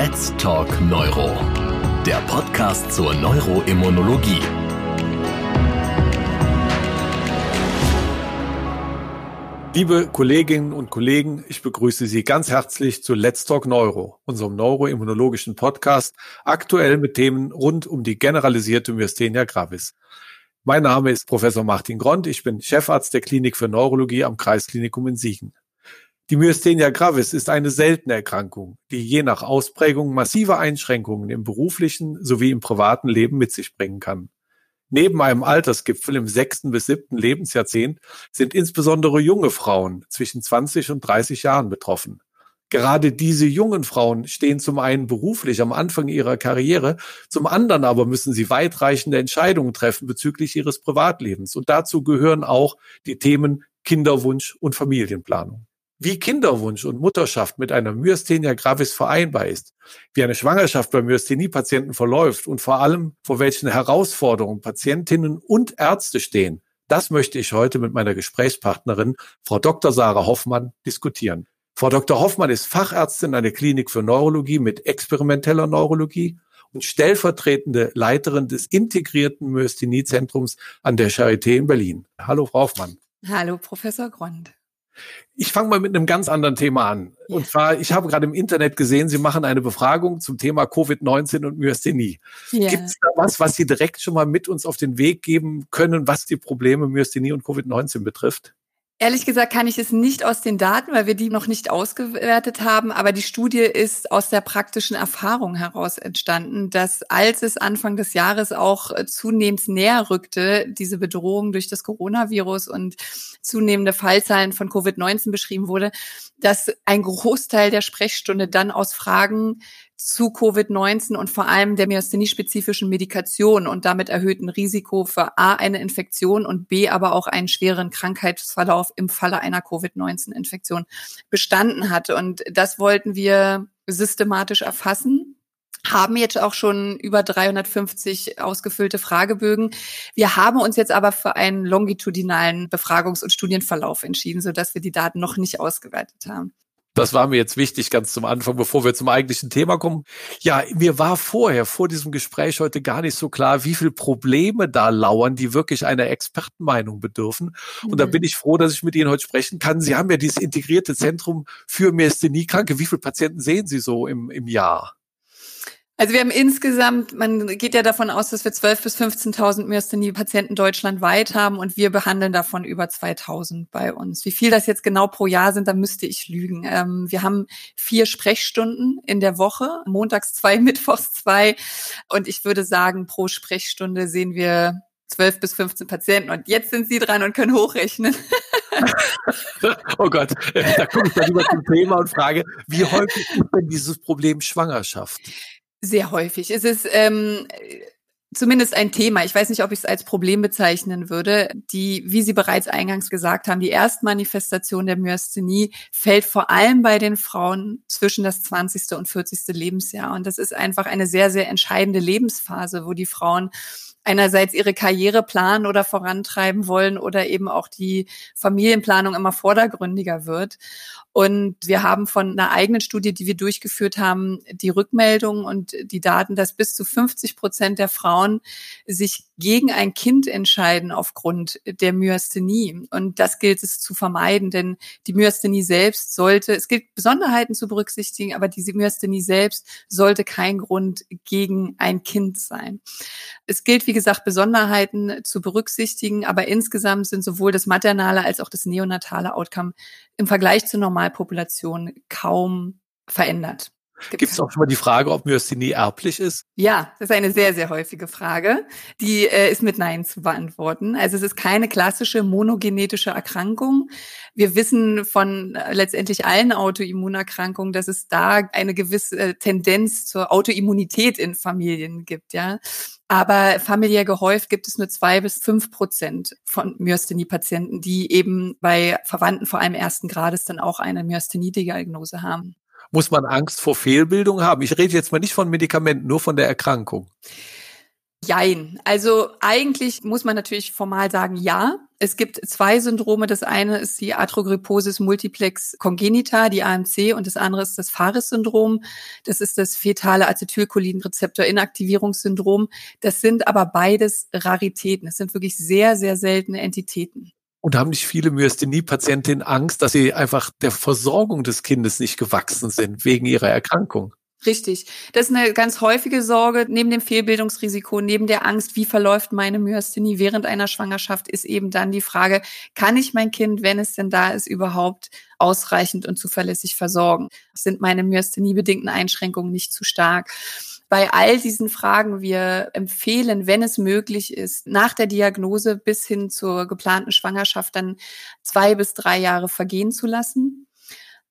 Let's Talk Neuro, der Podcast zur Neuroimmunologie. Liebe Kolleginnen und Kollegen, ich begrüße Sie ganz herzlich zu Let's Talk Neuro, unserem neuroimmunologischen Podcast, aktuell mit Themen rund um die generalisierte Myasthenia gravis. Mein Name ist Professor Martin Grond, ich bin Chefarzt der Klinik für Neurologie am Kreisklinikum in Siegen. Die Myasthenia gravis ist eine seltene Erkrankung, die je nach Ausprägung massive Einschränkungen im beruflichen sowie im privaten Leben mit sich bringen kann. Neben einem Altersgipfel im sechsten bis siebten Lebensjahrzehnt sind insbesondere junge Frauen zwischen 20 und 30 Jahren betroffen. Gerade diese jungen Frauen stehen zum einen beruflich am Anfang ihrer Karriere, zum anderen aber müssen sie weitreichende Entscheidungen treffen bezüglich ihres Privatlebens. Und dazu gehören auch die Themen Kinderwunsch und Familienplanung wie Kinderwunsch und Mutterschaft mit einer Myasthenia gravis vereinbar ist, wie eine Schwangerschaft bei Myasthenie-Patienten verläuft und vor allem vor welchen Herausforderungen Patientinnen und Ärzte stehen, das möchte ich heute mit meiner Gesprächspartnerin, Frau Dr. Sarah Hoffmann, diskutieren. Frau Dr. Hoffmann ist Fachärztin der Klinik für Neurologie mit experimenteller Neurologie und stellvertretende Leiterin des integrierten Myasthenie-Zentrums an der Charité in Berlin. Hallo, Frau Hoffmann. Hallo, Professor Grond. Ich fange mal mit einem ganz anderen Thema an. Und zwar, ich habe gerade im Internet gesehen, Sie machen eine Befragung zum Thema Covid-19 und Myasthenie. Ja. Gibt es da was, was Sie direkt schon mal mit uns auf den Weg geben können, was die Probleme Myasthenie und Covid-19 betrifft? Ehrlich gesagt kann ich es nicht aus den Daten, weil wir die noch nicht ausgewertet haben, aber die Studie ist aus der praktischen Erfahrung heraus entstanden, dass als es Anfang des Jahres auch äh, zunehmend näher rückte, diese Bedrohung durch das Coronavirus und zunehmende Fallzahlen von Covid-19 beschrieben wurde, dass ein Großteil der Sprechstunde dann aus Fragen zu Covid-19 und vor allem der myasthenie-spezifischen Medikation und damit erhöhten Risiko für A, eine Infektion und B, aber auch einen schweren Krankheitsverlauf im Falle einer Covid-19-Infektion bestanden hat. Und das wollten wir systematisch erfassen haben jetzt auch schon über 350 ausgefüllte Fragebögen. Wir haben uns jetzt aber für einen longitudinalen Befragungs- und Studienverlauf entschieden, sodass wir die Daten noch nicht ausgewertet haben. Das war mir jetzt wichtig ganz zum Anfang, bevor wir zum eigentlichen Thema kommen. Ja, mir war vorher, vor diesem Gespräch heute gar nicht so klar, wie viele Probleme da lauern, die wirklich einer Expertenmeinung bedürfen. Und mhm. da bin ich froh, dass ich mit Ihnen heute sprechen kann. Sie haben ja dieses integrierte Zentrum für Myasthenie-Kranke. Wie viele Patienten sehen Sie so im, im Jahr? Also wir haben insgesamt, man geht ja davon aus, dass wir 12.000 bis 15.000 Myasthenie-Patienten deutschlandweit haben und wir behandeln davon über 2.000 bei uns. Wie viel das jetzt genau pro Jahr sind, da müsste ich lügen. Ähm, wir haben vier Sprechstunden in der Woche, montags zwei, mittwochs zwei und ich würde sagen, pro Sprechstunde sehen wir 12 bis 15 Patienten und jetzt sind Sie dran und können hochrechnen. oh Gott, da komme ich dann lieber zum Thema und frage, wie häufig ist denn dieses Problem Schwangerschaft? Sehr häufig. Es ist ähm, zumindest ein Thema. Ich weiß nicht, ob ich es als Problem bezeichnen würde. Die, wie Sie bereits eingangs gesagt haben, die Erstmanifestation der Myasthenie fällt vor allem bei den Frauen zwischen das 20. und 40. Lebensjahr. Und das ist einfach eine sehr, sehr entscheidende Lebensphase, wo die Frauen einerseits ihre Karriere planen oder vorantreiben wollen oder eben auch die Familienplanung immer vordergründiger wird. Und wir haben von einer eigenen Studie, die wir durchgeführt haben, die Rückmeldung und die Daten, dass bis zu 50 Prozent der Frauen sich gegen ein Kind entscheiden aufgrund der Myasthenie. Und das gilt es zu vermeiden, denn die Myasthenie selbst sollte, es gilt Besonderheiten zu berücksichtigen, aber diese Myasthenie selbst sollte kein Grund gegen ein Kind sein. Es gilt, wie gesagt, Besonderheiten zu berücksichtigen, aber insgesamt sind sowohl das maternale als auch das neonatale Outcome im Vergleich zur Normalpopulation kaum verändert. Gibt es auch schon mal die Frage, ob Myasthenie erblich ist? Ja, das ist eine sehr, sehr häufige Frage. Die äh, ist mit Nein zu beantworten. Also es ist keine klassische monogenetische Erkrankung. Wir wissen von äh, letztendlich allen Autoimmunerkrankungen, dass es da eine gewisse äh, Tendenz zur Autoimmunität in Familien gibt, ja. Aber familiär gehäuft gibt es nur zwei bis fünf Prozent von Myasthenie-Patienten, die eben bei Verwandten vor allem ersten Grades dann auch eine Myasthenie-Diagnose haben. Muss man Angst vor Fehlbildung haben? Ich rede jetzt mal nicht von Medikamenten, nur von der Erkrankung. Jein. Also eigentlich muss man natürlich formal sagen ja, Es gibt zwei Syndrome. Das eine ist die Arthrogryposis multiplex congenita, die AMC, und das andere ist das Fares-Syndrom. Das ist das fetale Acetylcholinrezeptor-Inaktivierungssyndrom. Das sind aber beides Raritäten. Das sind wirklich sehr, sehr seltene Entitäten. Und haben nicht viele Myasthenie-Patientinnen Angst, dass sie einfach der Versorgung des Kindes nicht gewachsen sind wegen ihrer Erkrankung? Richtig. Das ist eine ganz häufige Sorge. Neben dem Fehlbildungsrisiko, neben der Angst, wie verläuft meine Myasthenie während einer Schwangerschaft, ist eben dann die Frage, kann ich mein Kind, wenn es denn da ist, überhaupt ausreichend und zuverlässig versorgen? Sind meine Myasthenie-bedingten Einschränkungen nicht zu stark? Bei all diesen Fragen, wir empfehlen, wenn es möglich ist, nach der Diagnose bis hin zur geplanten Schwangerschaft dann zwei bis drei Jahre vergehen zu lassen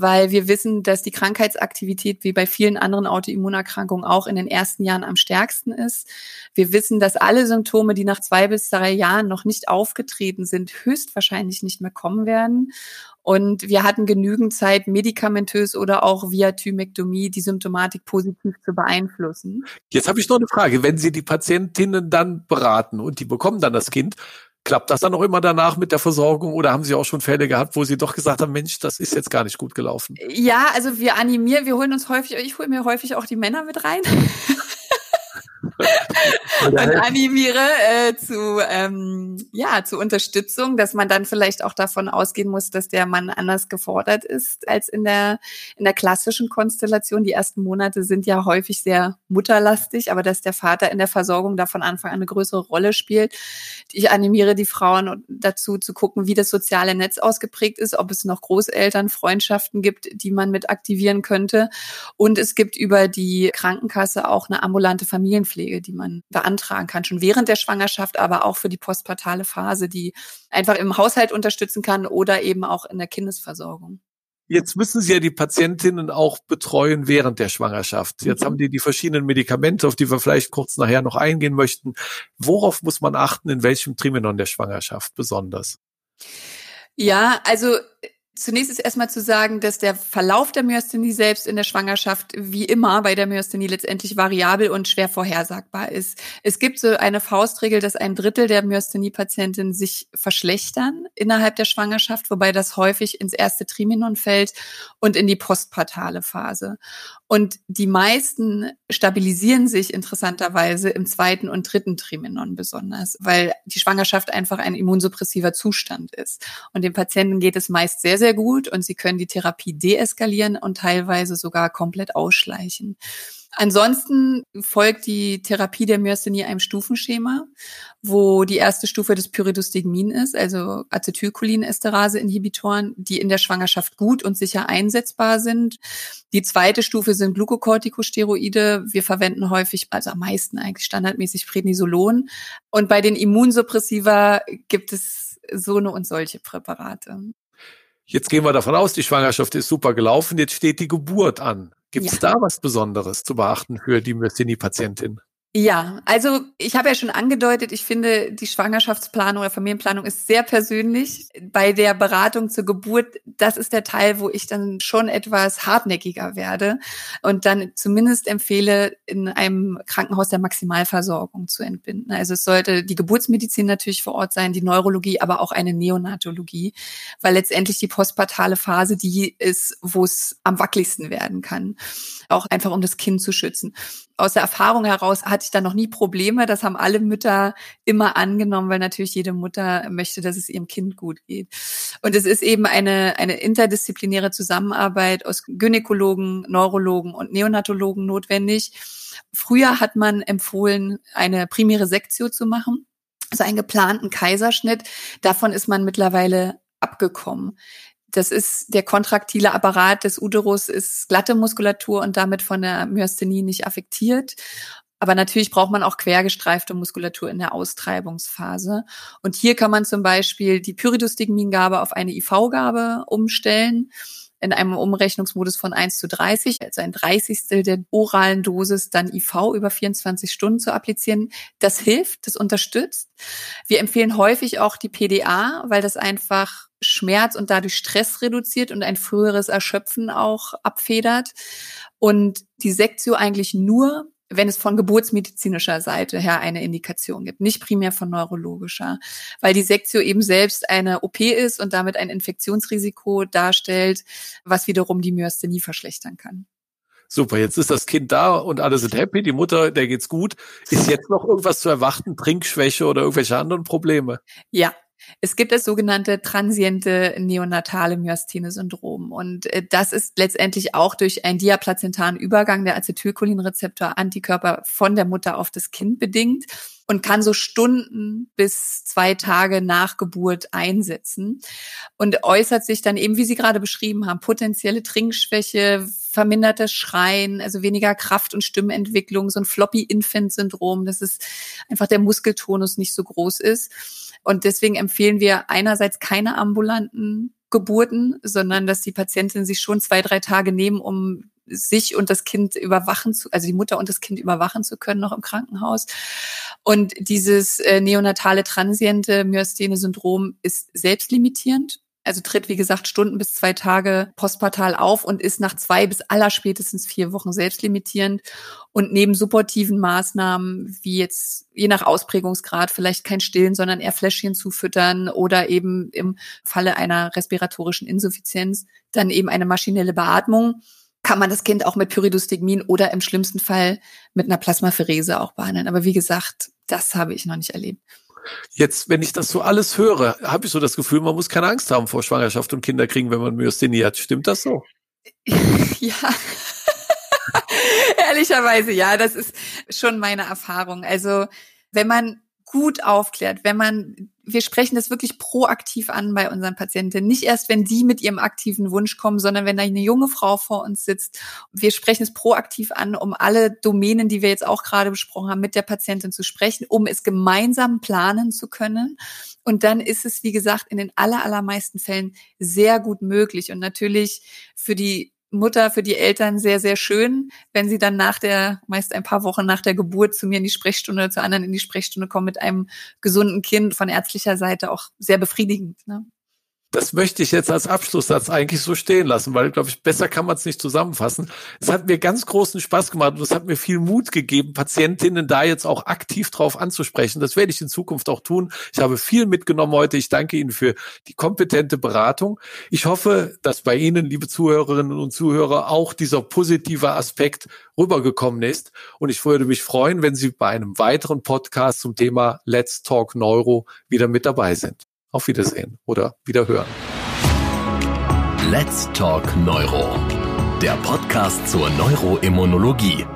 weil wir wissen, dass die Krankheitsaktivität wie bei vielen anderen Autoimmunerkrankungen auch in den ersten Jahren am stärksten ist. Wir wissen, dass alle Symptome, die nach zwei bis drei Jahren noch nicht aufgetreten sind, höchstwahrscheinlich nicht mehr kommen werden. Und wir hatten genügend Zeit, medikamentös oder auch via Thymektomie die Symptomatik positiv zu beeinflussen. Jetzt habe ich noch eine Frage. Wenn Sie die Patientinnen dann beraten und die bekommen dann das Kind, Klappt das dann auch immer danach mit der Versorgung oder haben Sie auch schon Fälle gehabt, wo Sie doch gesagt haben, Mensch, das ist jetzt gar nicht gut gelaufen? Ja, also wir animieren, wir holen uns häufig, ich hole mir häufig auch die Männer mit rein. und animiere äh, zu ähm, ja zu Unterstützung, dass man dann vielleicht auch davon ausgehen muss, dass der Mann anders gefordert ist als in der in der klassischen Konstellation. Die ersten Monate sind ja häufig sehr mutterlastig, aber dass der Vater in der Versorgung da von Anfang an eine größere Rolle spielt. Ich animiere die Frauen dazu zu gucken, wie das soziale Netz ausgeprägt ist, ob es noch Großeltern, Freundschaften gibt, die man mit aktivieren könnte. Und es gibt über die Krankenkasse auch eine ambulante Familienpflege, die man beantragen kann, schon während der Schwangerschaft, aber auch für die postpartale Phase, die einfach im Haushalt unterstützen kann oder eben auch in der Kindesversorgung. Jetzt müssen Sie ja die Patientinnen auch betreuen während der Schwangerschaft. Jetzt mhm. haben die die verschiedenen Medikamente, auf die wir vielleicht kurz nachher noch eingehen möchten. Worauf muss man achten, in welchem Trimenon der Schwangerschaft besonders? Ja, also Zunächst ist erstmal zu sagen, dass der Verlauf der Myasthenie selbst in der Schwangerschaft wie immer bei der Myasthenie letztendlich variabel und schwer vorhersagbar ist. Es gibt so eine Faustregel, dass ein Drittel der Myasthenie-Patientinnen sich verschlechtern innerhalb der Schwangerschaft, wobei das häufig ins erste Trimenon fällt und in die postpartale Phase. Und die meisten stabilisieren sich interessanterweise im zweiten und dritten Trimenon besonders, weil die Schwangerschaft einfach ein immunsuppressiver Zustand ist. Und den Patienten geht es meist sehr, sehr gut und sie können die Therapie deeskalieren und teilweise sogar komplett ausschleichen. Ansonsten folgt die Therapie der Myasthenie einem Stufenschema, wo die erste Stufe das Pyridostigmin ist, also Acetylcholinesterase-Inhibitoren, die in der Schwangerschaft gut und sicher einsetzbar sind. Die zweite Stufe sind Glukokortikosteroide. Wir verwenden häufig, also am meisten eigentlich standardmäßig Prednisolon. Und bei den Immunsuppressiva gibt es so eine und solche Präparate. Jetzt gehen wir davon aus, die Schwangerschaft ist super gelaufen, jetzt steht die Geburt an. Gibt es ja. da was Besonderes zu beachten für die Myasthenie-Patientin? Ja, also ich habe ja schon angedeutet, ich finde, die Schwangerschaftsplanung oder Familienplanung ist sehr persönlich. Bei der Beratung zur Geburt, das ist der Teil, wo ich dann schon etwas hartnäckiger werde und dann zumindest empfehle, in einem Krankenhaus der Maximalversorgung zu entbinden. Also es sollte die Geburtsmedizin natürlich vor Ort sein, die Neurologie, aber auch eine Neonatologie, weil letztendlich die postpartale Phase die ist, wo es am wackeligsten werden kann. Auch einfach um das Kind zu schützen aus der Erfahrung heraus hatte ich da noch nie Probleme. Das haben alle Mütter immer angenommen, weil natürlich jede Mutter möchte, dass es ihrem Kind gut geht. Und es ist eben eine, eine interdisziplinäre Zusammenarbeit aus Gynäkologen, Neurologen und Neonatologen notwendig. Früher hat man empfohlen, eine primäre Sektio zu machen, also einen geplanten Kaiserschnitt. Davon ist man mittlerweile abgekommen. Das ist der kontraktile Apparat des Uterus ist glatte Muskulatur und damit von der Myasthenie nicht affektiert. Aber natürlich braucht man auch quergestreifte Muskulatur in der Austreibungsphase. Und hier kann man zum Beispiel die Pyridostigmingabe auf eine IV-Gabe umstellen in einem Umrechnungsmodus von 1 zu 30, also ein Dreißigstel der oralen Dosis dann IV über 24 Stunden zu applizieren. Das hilft, das unterstützt. Wir empfehlen häufig auch die PDA, weil das einfach Schmerz und dadurch Stress reduziert und ein früheres Erschöpfen auch abfedert. Und die Sektio eigentlich nur wenn es von geburtsmedizinischer Seite her eine Indikation gibt, nicht primär von neurologischer, weil die Sektio eben selbst eine OP ist und damit ein Infektionsrisiko darstellt, was wiederum die Myasthenie verschlechtern kann. Super, jetzt ist das Kind da und alle sind happy, die Mutter, der geht's gut. Ist jetzt noch irgendwas zu erwarten, Trinkschwäche oder irgendwelche anderen Probleme? Ja, es gibt das sogenannte transiente neonatale Myasthene-Syndrom. Und äh, das ist letztendlich auch durch einen diaplazentaren Übergang der Acetylcholinrezeptor-Antikörper von der Mutter auf das Kind bedingt und kann so Stunden bis zwei Tage nach Geburt einsetzen und äußert sich dann eben, wie Sie gerade beschrieben haben, potenzielle Trinkschwäche, vermindertes Schreien, also weniger Kraft- und Stimmentwicklung, so ein Floppy-Infant-Syndrom, dass es einfach der Muskeltonus nicht so groß ist. Und deswegen empfehlen wir einerseits keine ambulanten Geburten, sondern dass die Patientin sich schon zwei, drei Tage nehmen, um sich und das Kind überwachen zu, also die Mutter und das Kind überwachen zu können noch im Krankenhaus. Und dieses äh, neonatale transiente Myasthene-Syndrom ist selbstlimitierend. Also tritt, wie gesagt, Stunden bis zwei Tage postpartal auf und ist nach zwei bis allerspätestens vier Wochen selbstlimitierend. Und neben supportiven Maßnahmen, wie jetzt je nach Ausprägungsgrad vielleicht kein Stillen, sondern eher Fläschchen zufüttern oder eben im Falle einer respiratorischen Insuffizienz dann eben eine maschinelle Beatmung, kann man das Kind auch mit Pyridostigmin oder im schlimmsten Fall mit einer Plasmapherese auch behandeln. Aber wie gesagt, das habe ich noch nicht erlebt. Jetzt, wenn ich das so alles höre, habe ich so das Gefühl, man muss keine Angst haben vor Schwangerschaft und Kinderkriegen, wenn man Myasthenie hat. Stimmt das so? ja. Ehrlicherweise, ja, das ist schon meine Erfahrung. Also, wenn man gut aufklärt, wenn man, wir sprechen das wirklich proaktiv an bei unseren Patienten. Nicht erst, wenn die mit ihrem aktiven Wunsch kommen, sondern wenn da eine junge Frau vor uns sitzt. Wir sprechen es proaktiv an, um alle Domänen, die wir jetzt auch gerade besprochen haben, mit der Patientin zu sprechen, um es gemeinsam planen zu können. Und dann ist es, wie gesagt, in den aller, allermeisten Fällen sehr gut möglich. Und natürlich für die Mutter, für die Eltern sehr, sehr schön, wenn sie dann nach der, meist ein paar Wochen nach der Geburt zu mir in die Sprechstunde zu anderen in die Sprechstunde kommen mit einem gesunden Kind von ärztlicher Seite auch sehr befriedigend. Ne? Das möchte ich jetzt als Abschlusssatz eigentlich so stehen lassen, weil, glaube ich, besser kann man es nicht zusammenfassen. Es hat mir ganz großen Spaß gemacht und es hat mir viel Mut gegeben, Patientinnen da jetzt auch aktiv drauf anzusprechen. Das werde ich in Zukunft auch tun. Ich habe viel mitgenommen heute. Ich danke Ihnen für die kompetente Beratung. Ich hoffe, dass bei Ihnen, liebe Zuhörerinnen und Zuhörer, auch dieser positive Aspekt rübergekommen ist. Und ich würde mich freuen, wenn Sie bei einem weiteren Podcast zum Thema Let's Talk Neuro wieder mit dabei sind. Auf Wiedersehen oder Wiederhören. Let's Talk Neuro. Der Podcast zur Neuroimmunologie